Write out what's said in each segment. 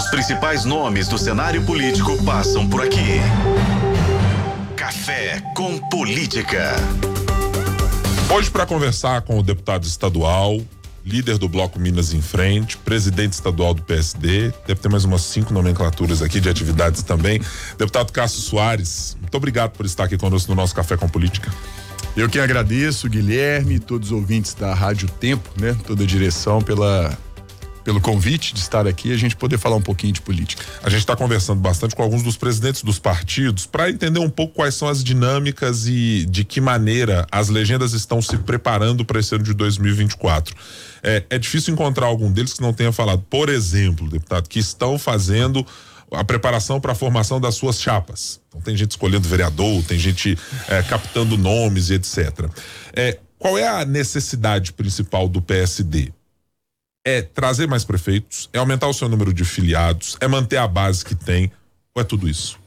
Os principais nomes do cenário político passam por aqui. Café com Política. Hoje, para conversar com o deputado estadual, líder do Bloco Minas em Frente, presidente estadual do PSD, deve ter mais umas cinco nomenclaturas aqui de atividades também. Deputado Cássio Soares, muito obrigado por estar aqui conosco no nosso Café com Política. Eu que agradeço, Guilherme, todos os ouvintes da Rádio Tempo, né? Toda a direção pela pelo convite de estar aqui e a gente poder falar um pouquinho de política. A gente está conversando bastante com alguns dos presidentes dos partidos para entender um pouco quais são as dinâmicas e de que maneira as legendas estão se preparando para esse ano de 2024. É, é difícil encontrar algum deles que não tenha falado, por exemplo, deputado, que estão fazendo a preparação para a formação das suas chapas. Então tem gente escolhendo vereador, tem gente é, captando nomes e etc. É, qual é a necessidade principal do PSD? É trazer mais prefeitos, é aumentar o seu número de filiados, é manter a base que tem, ou é tudo isso?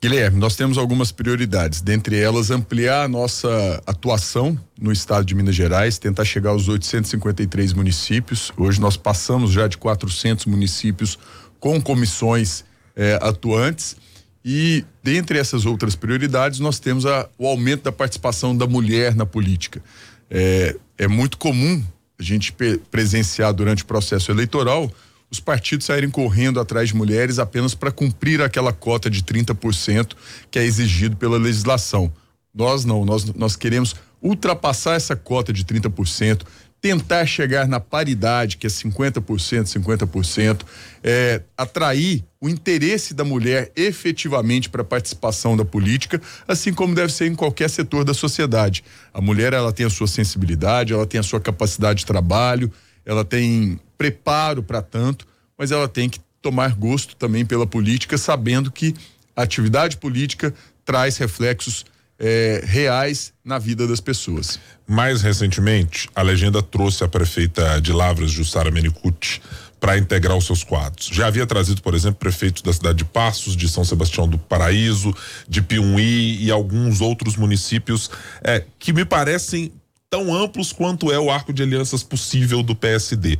Guilherme, nós temos algumas prioridades, dentre elas ampliar a nossa atuação no estado de Minas Gerais, tentar chegar aos 853 municípios. Hoje nós passamos já de 400 municípios com comissões eh, atuantes. E dentre essas outras prioridades, nós temos a, o aumento da participação da mulher na política. É, é muito comum a gente presenciar durante o processo eleitoral os partidos saírem correndo atrás de mulheres apenas para cumprir aquela cota de 30% que é exigido pela legislação. Nós não, nós, nós queremos ultrapassar essa cota de 30%, tentar chegar na paridade, que é 50%, 50%, é, atrair o interesse da mulher efetivamente para a participação da política, assim como deve ser em qualquer setor da sociedade. A mulher ela tem a sua sensibilidade, ela tem a sua capacidade de trabalho, ela tem preparo para tanto, mas ela tem que tomar gosto também pela política, sabendo que a atividade política traz reflexos é, reais na vida das pessoas. Mais recentemente, a legenda trouxe a prefeita de Lavras, Jussara Menicucci, para integrar os seus quadros. Já havia trazido, por exemplo, prefeitos da cidade de Passos, de São Sebastião do Paraíso, de Piumhi e alguns outros municípios é, que me parecem tão amplos quanto é o arco de alianças possível do PSD.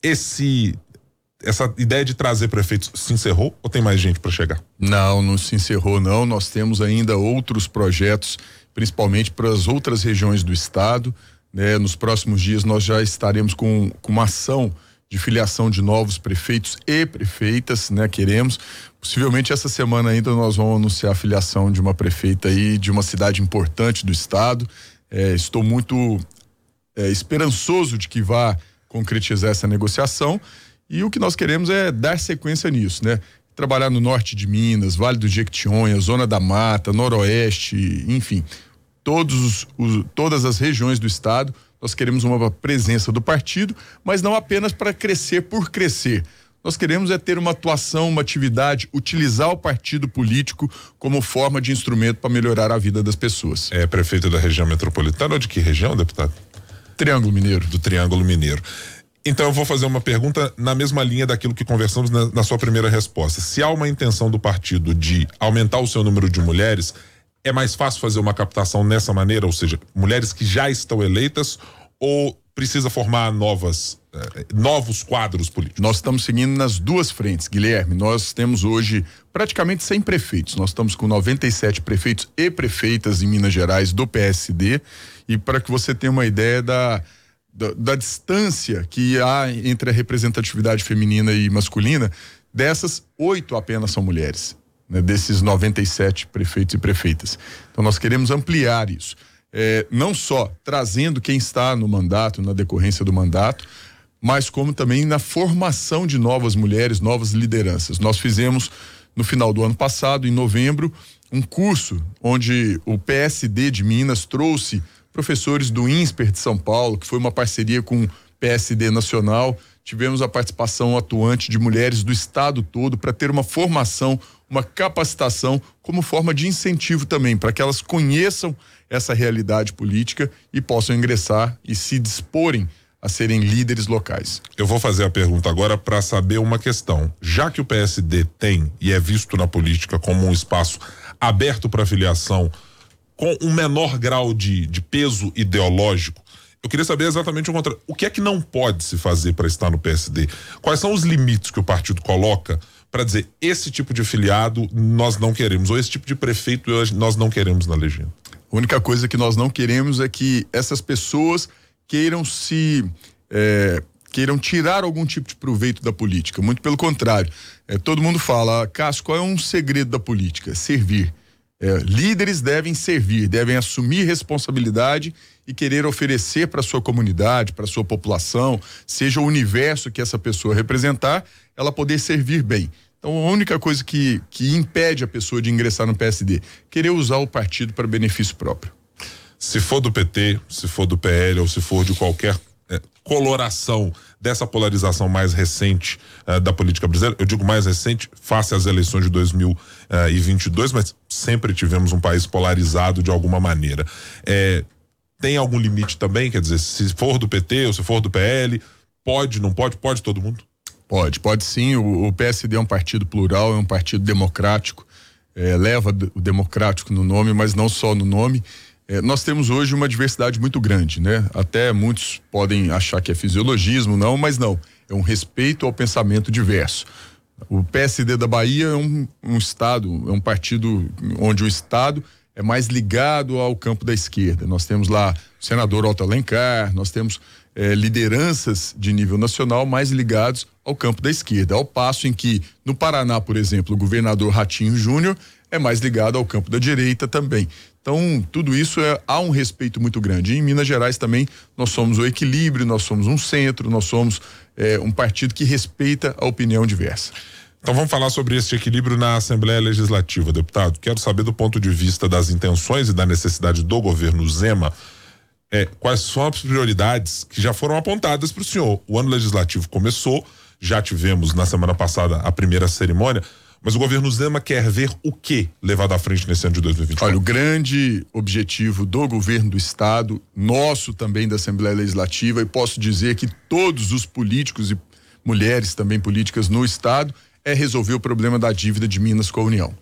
Esse essa ideia de trazer prefeitos se encerrou ou tem mais gente para chegar? Não, não se encerrou não. Nós temos ainda outros projetos, principalmente para as outras regiões do estado. Né? Nos próximos dias nós já estaremos com, com uma ação de filiação de novos prefeitos e prefeitas, né? Queremos. Possivelmente essa semana ainda nós vamos anunciar a filiação de uma prefeita aí de uma cidade importante do estado. É, estou muito é, esperançoso de que vá concretizar essa negociação e o que nós queremos é dar sequência nisso, né? Trabalhar no norte de Minas, Vale do Jequitinhonha, Zona da Mata, Noroeste, enfim, todos os, todas as regiões do estado. Nós queremos uma presença do partido, mas não apenas para crescer por crescer. Nós queremos é ter uma atuação, uma atividade, utilizar o partido político como forma de instrumento para melhorar a vida das pessoas. É prefeito da região metropolitana ou de que região, deputado? Triângulo Mineiro. Do Triângulo Mineiro. Então eu vou fazer uma pergunta na mesma linha daquilo que conversamos na, na, sua primeira resposta. Se há uma intenção do partido de aumentar o seu número de mulheres, é mais fácil fazer uma captação nessa maneira, ou seja, mulheres que já estão eleitas ou precisa formar novas eh, novos quadros políticos? Nós estamos seguindo nas duas frentes, Guilherme. Nós temos hoje praticamente 100 prefeitos. Nós estamos com 97 prefeitos e prefeitas em Minas Gerais do PSD. E para que você tenha uma ideia da da, da, distância que há entre a representatividade feminina e masculina, dessas, oito apenas são mulheres, né, desses 97 prefeitos e prefeitas. Então, nós queremos ampliar isso. É, não só trazendo quem está no mandato, na decorrência do mandato, mas como também na formação de novas mulheres, novas lideranças. Nós fizemos no final do ano passado, em novembro, um curso onde o PSD de Minas trouxe professores do INSPER de São Paulo, que foi uma parceria com o PSD Nacional. Tivemos a participação atuante de mulheres do estado todo para ter uma formação, uma capacitação como forma de incentivo também, para que elas conheçam essa realidade política e possam ingressar e se disporem a serem líderes locais. Eu vou fazer a pergunta agora para saber uma questão. Já que o PSD tem e é visto na política como um espaço aberto para filiação com um menor grau de, de peso ideológico, Eu queria saber exatamente o contrário. O que é que não pode se fazer para estar no PSD? Quais são os limites que o partido coloca para dizer esse tipo de filiado nós não queremos, ou esse tipo de prefeito nós não queremos na legenda? A única coisa que nós não queremos é que essas pessoas queiram se. É, queiram tirar algum tipo de proveito da política. Muito pelo contrário. É, todo mundo fala, Cássio, qual é um segredo da política? Servir. É, líderes devem servir, devem assumir responsabilidade e querer oferecer para sua comunidade, para sua população, seja o universo que essa pessoa representar, ela poder servir bem. Então, a única coisa que, que impede a pessoa de ingressar no PSD, querer usar o partido para benefício próprio. Se for do PT, se for do PL ou se for de qualquer é, coloração dessa polarização mais recente uh, da política brasileira. Eu digo mais recente, face às eleições de 2022, mas sempre tivemos um país polarizado de alguma maneira. É, tem algum limite também? Quer dizer, se for do PT ou se for do PL, pode, não pode? Pode todo mundo? Pode, pode sim. O, o PSD é um partido plural, é um partido democrático, é, leva o democrático no nome, mas não só no nome. É, nós temos hoje uma diversidade muito grande, né? Até muitos podem achar que é fisiologismo, não, mas não. É um respeito ao pensamento diverso. O PSD da Bahia é um, um estado, é um partido onde o estado é mais ligado ao campo da esquerda. Nós temos lá o senador Otto Alencar, nós temos é, lideranças de nível nacional mais ligados ao campo da esquerda. Ao passo em que, no Paraná, por exemplo, o governador Ratinho Júnior é mais ligado ao campo da direita também. Então, tudo isso é, há um respeito muito grande. E em Minas Gerais também nós somos o equilíbrio, nós somos um centro, nós somos é, um partido que respeita a opinião diversa. Então vamos falar sobre esse equilíbrio na Assembleia Legislativa, deputado. Quero saber do ponto de vista das intenções e da necessidade do governo Zema, é, quais são as prioridades que já foram apontadas para o senhor. O ano legislativo começou, já tivemos na semana passada a primeira cerimônia. Mas o governo Zema quer ver o que levado à frente nesse ano de 2024? Olha, o grande objetivo do governo do estado, nosso também da Assembleia Legislativa, e posso dizer que todos os políticos e mulheres também políticas no estado, é resolver o problema da dívida de Minas com a União.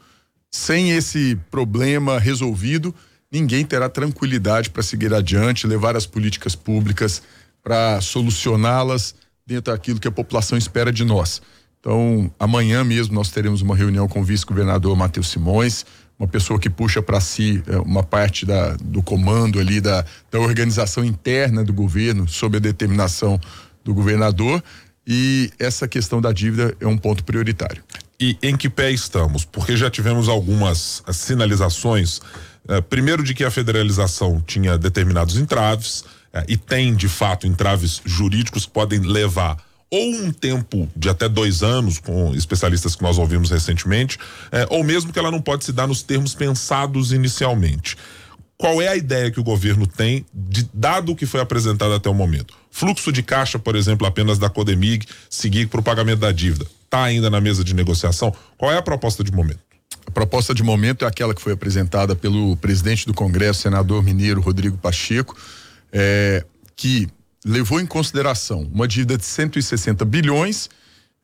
Sem esse problema resolvido, ninguém terá tranquilidade para seguir adiante, levar as políticas públicas para solucioná-las dentro daquilo que a população espera de nós. Então, amanhã mesmo nós teremos uma reunião com o vice-governador Matheus Simões, uma pessoa que puxa para si é, uma parte da, do comando ali da, da organização interna do governo sob a determinação do governador e essa questão da dívida é um ponto prioritário. E em que pé estamos? Porque já tivemos algumas sinalizações, eh, primeiro de que a federalização tinha determinados entraves eh, e tem de fato entraves jurídicos que podem levar ou um tempo de até dois anos, com especialistas que nós ouvimos recentemente, é, ou mesmo que ela não pode se dar nos termos pensados inicialmente. Qual é a ideia que o governo tem, de, dado o que foi apresentado até o momento? Fluxo de caixa, por exemplo, apenas da Codemig, seguir para o pagamento da dívida. Está ainda na mesa de negociação? Qual é a proposta de momento? A proposta de momento é aquela que foi apresentada pelo presidente do Congresso, senador mineiro Rodrigo Pacheco, é, que levou em consideração uma dívida de 160 bilhões.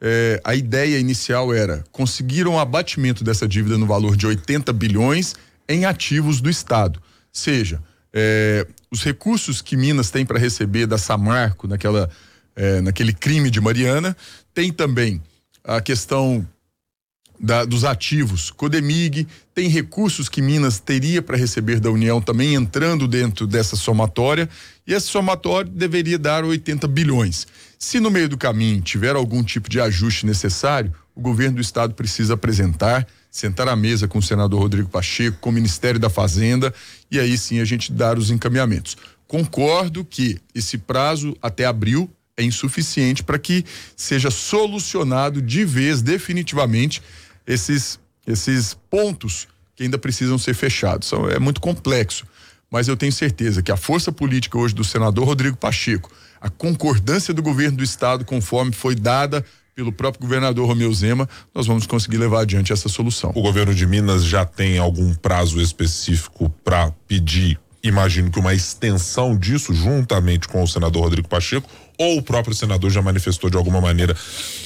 É, a ideia inicial era conseguir um abatimento dessa dívida no valor de 80 bilhões em ativos do Estado. Seja, é, os recursos que Minas tem para receber da Samarco naquela, é, naquele crime de Mariana, tem também a questão da, dos ativos. Codemig tem recursos que Minas teria para receber da União também entrando dentro dessa somatória e esse somatório deveria dar 80 bilhões. Se no meio do caminho tiver algum tipo de ajuste necessário, o governo do estado precisa apresentar, sentar à mesa com o senador Rodrigo Pacheco, com o Ministério da Fazenda e aí sim a gente dar os encaminhamentos. Concordo que esse prazo até abril é insuficiente para que seja solucionado de vez definitivamente esses, esses pontos que ainda precisam ser fechados. São, é muito complexo, mas eu tenho certeza que a força política hoje do senador Rodrigo Pacheco, a concordância do governo do estado, conforme foi dada pelo próprio governador Romeu Zema, nós vamos conseguir levar adiante essa solução. O governo de Minas já tem algum prazo específico para pedir, imagino que uma extensão disso, juntamente com o senador Rodrigo Pacheco, ou o próprio senador já manifestou de alguma maneira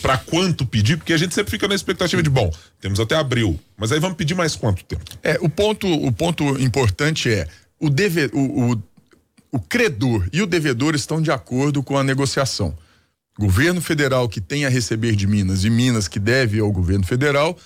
para quanto pedir, porque a gente sempre fica na expectativa de, bom, temos até abril, mas aí vamos pedir mais quanto tempo? É, o ponto, o ponto importante é o dever, o, o o credor e o devedor estão de acordo com a negociação. Governo federal que tem a receber de Minas e Minas que deve ao governo federal,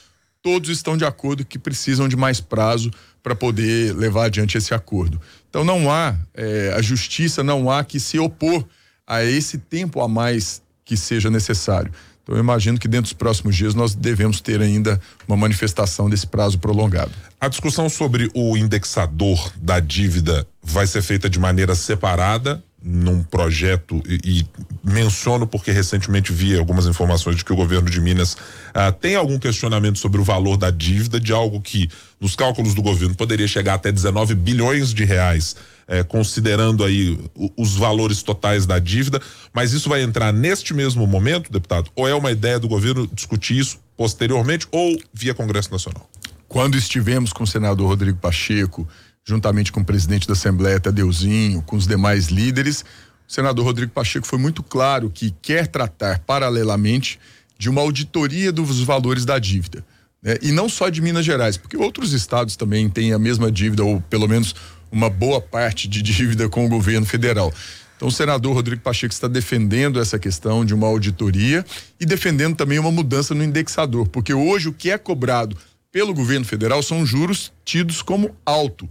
todos estão de acordo que precisam de mais prazo para poder levar adiante esse acordo. Então não há, é, a justiça não há que se opor a esse tempo a mais que seja necessário. Então eu imagino que dentro dos próximos dias nós devemos ter ainda uma manifestação desse prazo prolongado. A discussão sobre o indexador da dívida vai ser feita de maneira separada num projeto e, e, menciono porque recentemente vi algumas informações de que o governo de Minas ah, tem algum questionamento sobre o valor da dívida de algo que nos cálculos do governo. Poderia chegar até 19 bilhões de reais eh, considerando aí os valores totais da dívida. Mas isso vai entrar neste mesmo momento deputado? Ou é uma ideia do governo discutir isso posteriormente ou via Congresso Nacional? Quando estivemos com o senador Rodrigo Pacheco juntamente com o presidente da Assembleia, Tadeuzinho, com os demais líderes, o senador Rodrigo Pacheco foi muito claro que quer tratar paralelamente de uma auditoria dos valores da dívida. Né? E não só de Minas Gerais, porque outros estados também têm a mesma dívida, ou pelo menos uma boa parte de dívida com o governo federal. Então, o senador Rodrigo Pacheco está defendendo essa questão de uma auditoria e defendendo também uma mudança no indexador, porque hoje o que é cobrado pelo governo federal são juros tidos como alto.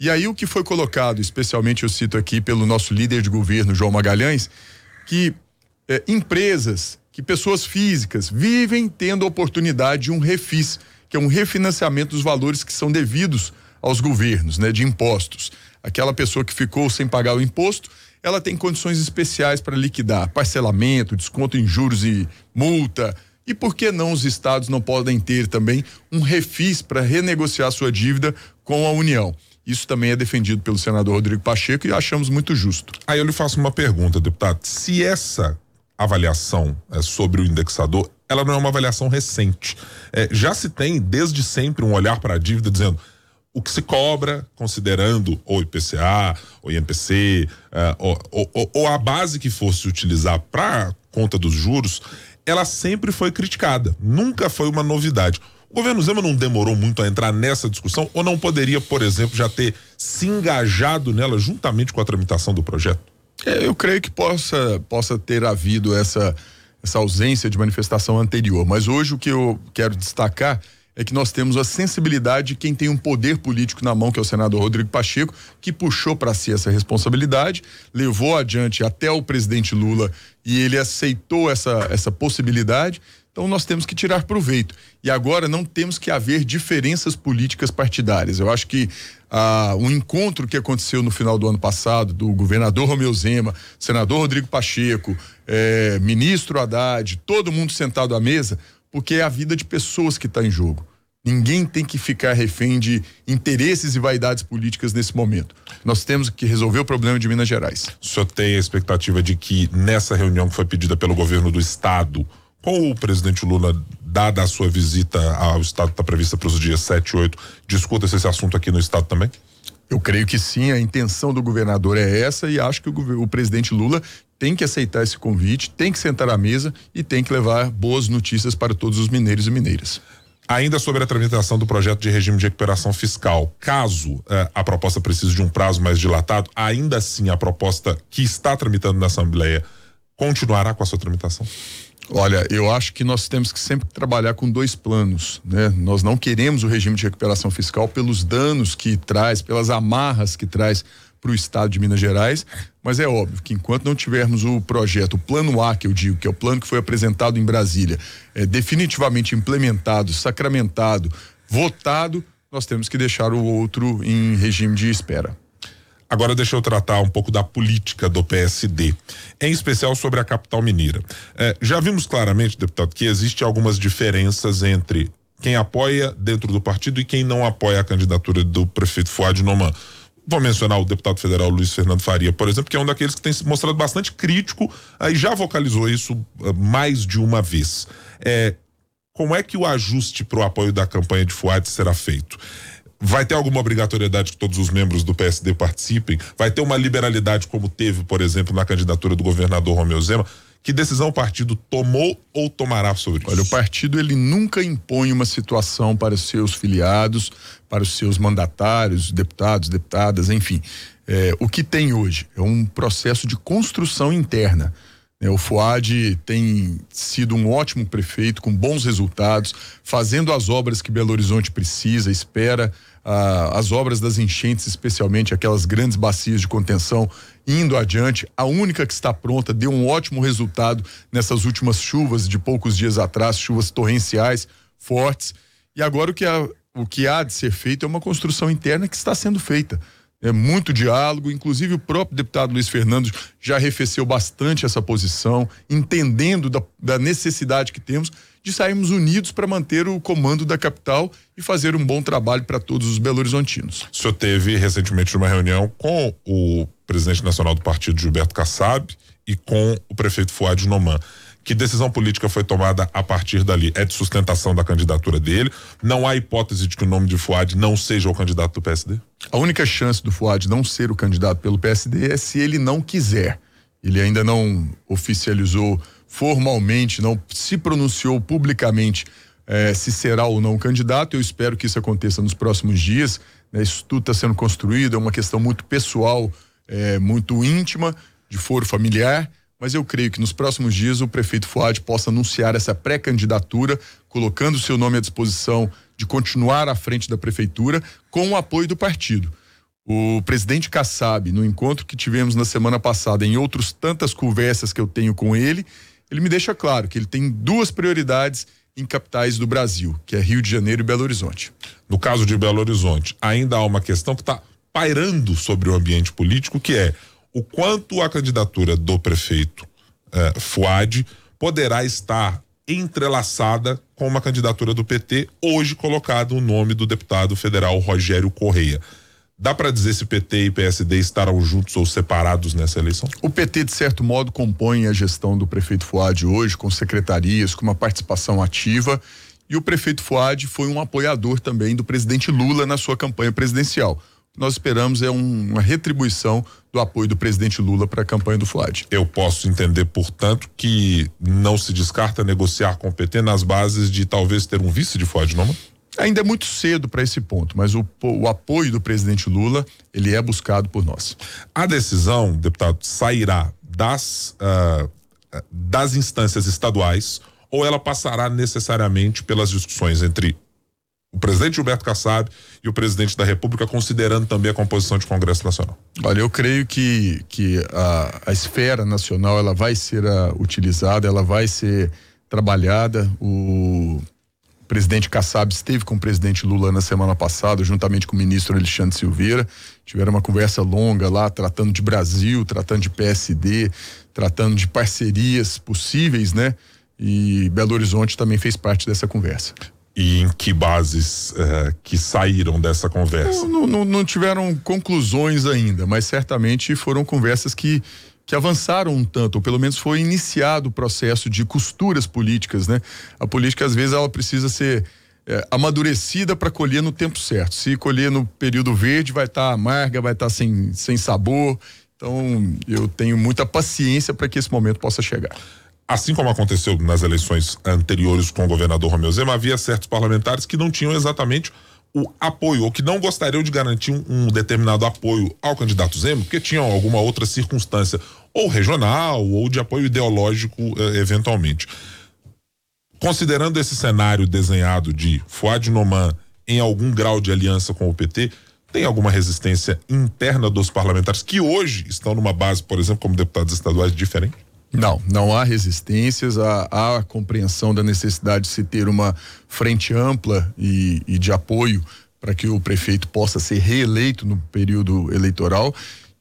E aí o que foi colocado, especialmente eu cito aqui pelo nosso líder de governo, João Magalhães, que é, empresas, que pessoas físicas vivem tendo a oportunidade de um refis, que é um refinanciamento dos valores que são devidos aos governos, né, de impostos. Aquela pessoa que ficou sem pagar o imposto, ela tem condições especiais para liquidar parcelamento, desconto em juros e multa. E por que não os estados não podem ter também um refis para renegociar sua dívida com a União? Isso também é defendido pelo senador Rodrigo Pacheco e achamos muito justo. Aí eu lhe faço uma pergunta, deputado. Se essa avaliação é, sobre o indexador, ela não é uma avaliação recente. É, já se tem desde sempre um olhar para a dívida dizendo o que se cobra, considerando o IPCA, o INPC, é, ou, ou, ou, a base que fosse utilizar para conta dos juros, ela sempre foi criticada. Nunca foi uma novidade. O governo Zema não demorou muito a entrar nessa discussão ou não poderia, por exemplo, já ter se engajado nela juntamente com a tramitação do projeto? É, eu creio que possa, possa ter havido essa, essa ausência de manifestação anterior, mas hoje o que eu quero destacar é que nós temos a sensibilidade de quem tem um poder político na mão, que é o senador Rodrigo Pacheco, que puxou para si essa responsabilidade, levou adiante até o presidente Lula e ele aceitou essa, essa possibilidade então nós temos que tirar proveito. E agora não temos que haver diferenças políticas partidárias. Eu acho que ah, um encontro que aconteceu no final do ano passado do governador Romeu Zema, senador Rodrigo Pacheco, eh, ministro Haddad, todo mundo sentado à mesa, porque é a vida de pessoas que está em jogo. Ninguém tem que ficar refém de interesses e vaidades políticas nesse momento. Nós temos que resolver o problema de Minas Gerais. O senhor tem a expectativa de que nessa reunião que foi pedida pelo governo do estado, com o presidente Lula, dada a sua visita ao Estado, está prevista para os dias 7 e 8, discuta esse assunto aqui no Estado também? Eu creio que sim, a intenção do governador é essa e acho que o, o, presidente Lula tem que aceitar esse convite, tem que sentar à mesa e tem que levar boas notícias para todos os mineiros e mineiras. Ainda sobre a tramitação do projeto de regime de recuperação fiscal, caso eh, a proposta precise de um prazo mais dilatado, ainda assim a proposta que está tramitando na Assembleia continuará com a sua tramitação? Olha, eu acho que nós temos que sempre trabalhar com dois planos, né? Nós não queremos o regime de recuperação fiscal pelos danos que traz, pelas amarras que traz para o estado de Minas Gerais, mas é óbvio que enquanto não tivermos o projeto, o plano A, que eu digo, que é o plano que foi apresentado em Brasília, é definitivamente implementado, sacramentado, votado, nós temos que deixar o outro em regime de espera. Agora deixa eu tratar um pouco da política do PSD, em especial sobre a capital mineira. É, já vimos claramente, deputado, que existem algumas diferenças entre quem apoia dentro do partido e quem não apoia a candidatura do prefeito Fuad Noman. Vou mencionar o deputado federal Luiz Fernando Faria, por exemplo, que é um daqueles que tem se mostrado bastante crítico e já vocalizou isso uh, mais de uma vez. É, como é que o ajuste para o apoio da campanha de Fuad será feito? Vai ter alguma obrigatoriedade que todos os membros do PSD participem? Vai ter uma liberalidade como teve, por exemplo, na candidatura do governador Romeu Zema? Que decisão o partido tomou ou tomará sobre isso? Olha, o partido ele nunca impõe uma situação para os seus filiados, para os seus mandatários, deputados, deputadas, enfim. É, o que tem hoje é um processo de construção interna. É, o Fuad tem sido um ótimo prefeito, com bons resultados, fazendo as obras que Belo Horizonte precisa, espera, ah, as obras das enchentes, especialmente aquelas grandes bacias de contenção, indo adiante. A única que está pronta deu um ótimo resultado nessas últimas chuvas de poucos dias atrás, chuvas torrenciais fortes. E agora o que, há, o que há de ser feito é uma construção interna que está sendo feita é muito diálogo, inclusive o próprio deputado Luiz Fernando já arrefeceu bastante essa posição, entendendo da, da necessidade que temos de sairmos unidos para manter o comando da capital e fazer um bom trabalho para todos os belo-horizontinos. O senhor teve recentemente uma reunião com o presidente nacional do partido, Gilberto Kassab, e com o prefeito Fuad Noman. Que decisão política foi tomada a partir dali? É de sustentação da candidatura dele? Não há hipótese de que o nome de Fuad não seja o candidato do PSD? A única chance do Fuad não ser o candidato pelo PSD é se ele não quiser. Ele ainda não oficializou formalmente, não se pronunciou publicamente eh, se será ou não candidato. Eu espero que isso aconteça nos próximos dias. Né? Isso tudo está sendo construído, é uma questão muito pessoal, eh, muito íntima, de foro familiar mas eu creio que nos próximos dias o prefeito Fuad possa anunciar essa pré-candidatura, colocando seu nome à disposição de continuar à frente da prefeitura com o apoio do partido. O presidente Kassab, no encontro que tivemos na semana passada, em outras tantas conversas que eu tenho com ele, ele me deixa claro que ele tem duas prioridades em capitais do Brasil, que é Rio de Janeiro e Belo Horizonte. No caso de Belo Horizonte, ainda há uma questão que está pairando sobre o ambiente político, que é o quanto a candidatura do prefeito eh, Fuad poderá estar entrelaçada com uma candidatura do PT, hoje colocado o nome do deputado federal Rogério Correia. Dá para dizer se PT e PSD estarão juntos ou separados nessa eleição? O PT, de certo modo, compõe a gestão do prefeito Fuad hoje, com secretarias, com uma participação ativa. E o prefeito Fuad foi um apoiador também do presidente Lula na sua campanha presidencial nós esperamos é um, uma retribuição do apoio do presidente Lula para a campanha do Fuad. Eu posso entender, portanto, que não se descarta negociar com o PT nas bases de talvez ter um vice de Fuad, não? Ainda é muito cedo para esse ponto, mas o, o, apoio do presidente Lula ele é buscado por nós. A decisão, deputado, sairá das uh, das instâncias estaduais ou ela passará necessariamente pelas discussões entre o presidente Gilberto Kassab e o presidente da República, considerando também a composição de Congresso Nacional? Olha, eu creio que, que a, a esfera nacional ela vai ser a, ah, utilizada, ela vai ser trabalhada. O presidente Kassab esteve com o presidente Lula na semana passada, juntamente com o ministro Alexandre Silveira. Tiveram uma conversa longa lá, tratando de Brasil, tratando de PSD, tratando de parcerias possíveis, né? E Belo Horizonte também fez parte dessa conversa e em que bases uh, que saíram dessa conversa? Não, não, não, tiveram conclusões ainda, mas certamente foram conversas que, que avançaram um tanto, ou pelo menos foi iniciado o processo de costuras políticas, né? A política, às vezes, ela precisa ser é, amadurecida para colher no tempo certo. Se colher no período verde, vai estar tá amarga, vai estar tá sem, sem sabor. Então, eu tenho muita paciência para que esse momento possa chegar assim como aconteceu nas eleições anteriores com o governador Romeu Zema, havia certos parlamentares que não tinham exatamente o apoio, ou que não gostariam de garantir um, um determinado apoio ao candidato Zema, porque tinham alguma outra circunstância, ou regional, ou de apoio ideológico, eh, eventualmente. Considerando esse cenário desenhado de Fuad Noman em algum grau de aliança com o PT, tem alguma resistência interna dos parlamentares que hoje estão numa base, por exemplo, como deputados estaduais diferente? Não, não há resistências, há, há a compreensão da necessidade de se ter uma frente ampla e, e de apoio para que o prefeito possa ser reeleito no período eleitoral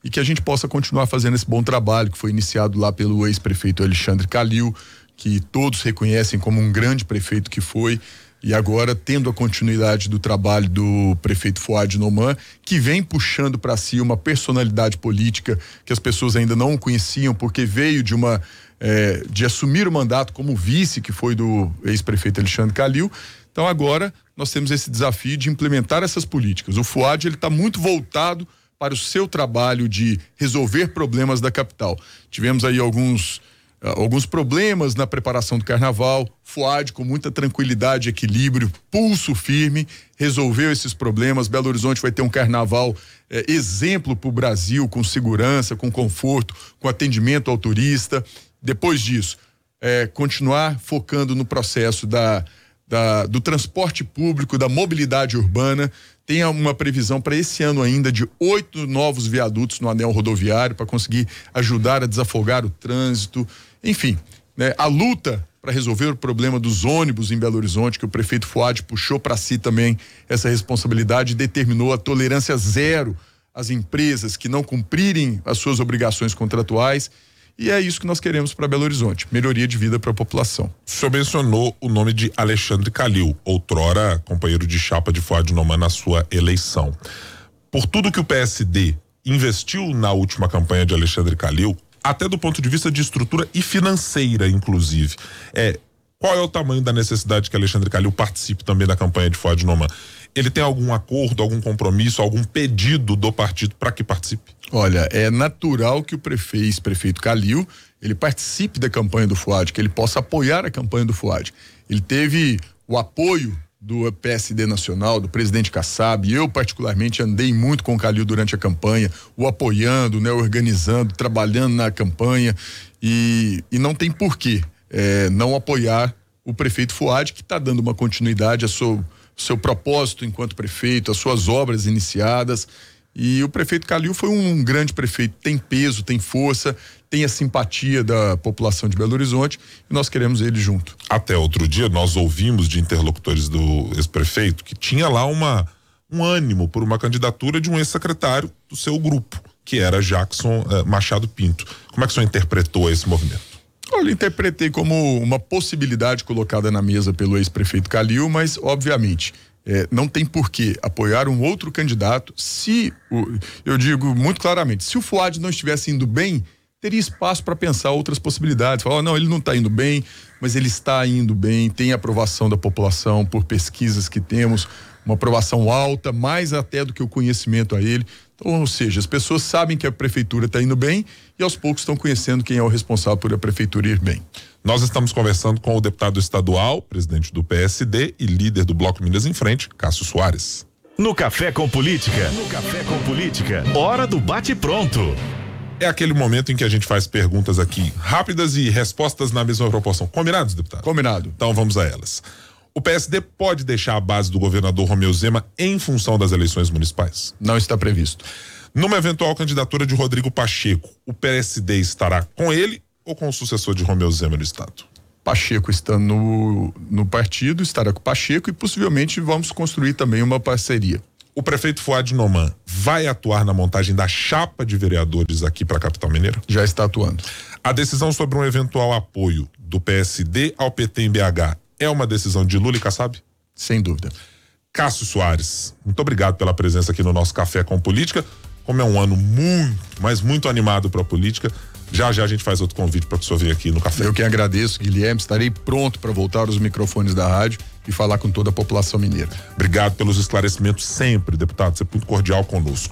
e que a gente possa continuar fazendo esse bom trabalho que foi iniciado lá pelo ex-prefeito Alexandre Calil, que todos reconhecem como um grande prefeito que foi e agora tendo a continuidade do trabalho do prefeito Fuad Noman, que vem puxando para si uma personalidade política que as pessoas ainda não conheciam, porque veio de uma é, de assumir o mandato como vice que foi do ex-prefeito Alexandre Calil. Então agora nós temos esse desafio de implementar essas políticas. O Fuad está muito voltado para o seu trabalho de resolver problemas da capital. Tivemos aí alguns alguns problemas na preparação do carnaval. Fuad, com muita tranquilidade, equilíbrio, pulso firme, resolveu esses problemas. Belo Horizonte vai ter um carnaval eh, exemplo para o Brasil, com segurança, com conforto, com atendimento ao turista. Depois disso, eh, continuar focando no processo da, da, do transporte público, da mobilidade urbana. Tem uma previsão para esse ano ainda de oito novos viadutos no anel rodoviário para conseguir ajudar a desafogar o trânsito. Enfim, né, a luta para resolver o problema dos ônibus em Belo Horizonte, que o prefeito Fuad puxou para si também essa responsabilidade determinou a tolerância zero às empresas que não cumprirem as suas obrigações contratuais. E é isso que nós queremos para Belo Horizonte: melhoria de vida para a população. O senhor mencionou o nome de Alexandre Calil, outrora companheiro de chapa de Fuad Noman na sua eleição. Por tudo que o PSD investiu na última campanha de Alexandre Calil, até do ponto de vista de estrutura e financeira, inclusive. É, qual é o tamanho da necessidade que Alexandre Calil participe também da campanha de Fuad Noman? Ele tem algum acordo, algum compromisso, algum pedido do partido para que participe? Olha, é natural que o prefeito, prefeito Calil, ele participe da campanha do Fuad, que ele possa apoiar a campanha do Fuad. Ele teve o apoio do PSD Nacional, do presidente Kassab. Eu, particularmente, andei muito com o Calil durante a campanha, o apoiando, né, organizando, trabalhando na campanha. E, e não tem porquê é, não apoiar o prefeito Fuad, que está dando uma continuidade ao seu, seu propósito enquanto prefeito, às suas obras iniciadas. E o prefeito Calil foi um grande prefeito, tem peso, tem força, tem a simpatia da população de Belo Horizonte e nós queremos ele junto. Até outro dia nós ouvimos de interlocutores do ex-prefeito que tinha lá uma um ânimo por uma candidatura de um ex-secretário do seu grupo, que era Jackson eh, Machado Pinto. Como é que o senhor interpretou esse movimento? Olha, interpretei como uma possibilidade colocada na mesa pelo ex-prefeito Calil, mas obviamente é, não tem por que apoiar um outro candidato se, o, eu digo muito claramente, se o Fuad não estivesse indo bem, teria espaço para pensar outras possibilidades. Falar, oh, não, ele não está indo bem, mas ele está indo bem, tem aprovação da população por pesquisas que temos, uma aprovação alta, mais até do que o conhecimento a ele. Então, ou seja, as pessoas sabem que a prefeitura está indo bem e aos poucos estão conhecendo quem é o responsável por a prefeitura ir bem. Nós estamos conversando com o deputado estadual, presidente do PSD e líder do Bloco Minas em Frente, Cássio Soares. No Café com Política. No Café com Política. Hora do bate pronto. É aquele momento em que a gente faz perguntas aqui rápidas e respostas na mesma proporção. Combinados, deputado? Combinado. Então vamos a elas. O PSD pode deixar a base do governador Romeu Zema em função das eleições municipais? Não está previsto. Numa eventual candidatura de Rodrigo Pacheco, o PSD estará com ele ou com o sucessor de Romeu Zema no Estado? Pacheco está no, no partido, estará com o Pacheco e possivelmente vamos construir também uma parceria. O prefeito Fuad Noman vai atuar na montagem da chapa de vereadores aqui para a capital mineira? Já está atuando. A decisão sobre um eventual apoio do PSD ao PT em BH é uma decisão de Lula e Kassab? Sem dúvida. Cássio Soares, muito obrigado pela presença aqui no nosso Café com Política. Como é um ano muito, mas muito animado para a política, já já a gente faz outro convite para o senhor venha aqui no café. Eu que agradeço, Guilherme. Estarei pronto para voltar aos microfones da rádio e falar com toda a população mineira. Obrigado pelos esclarecimentos sempre, deputado. Você é muito cordial conosco.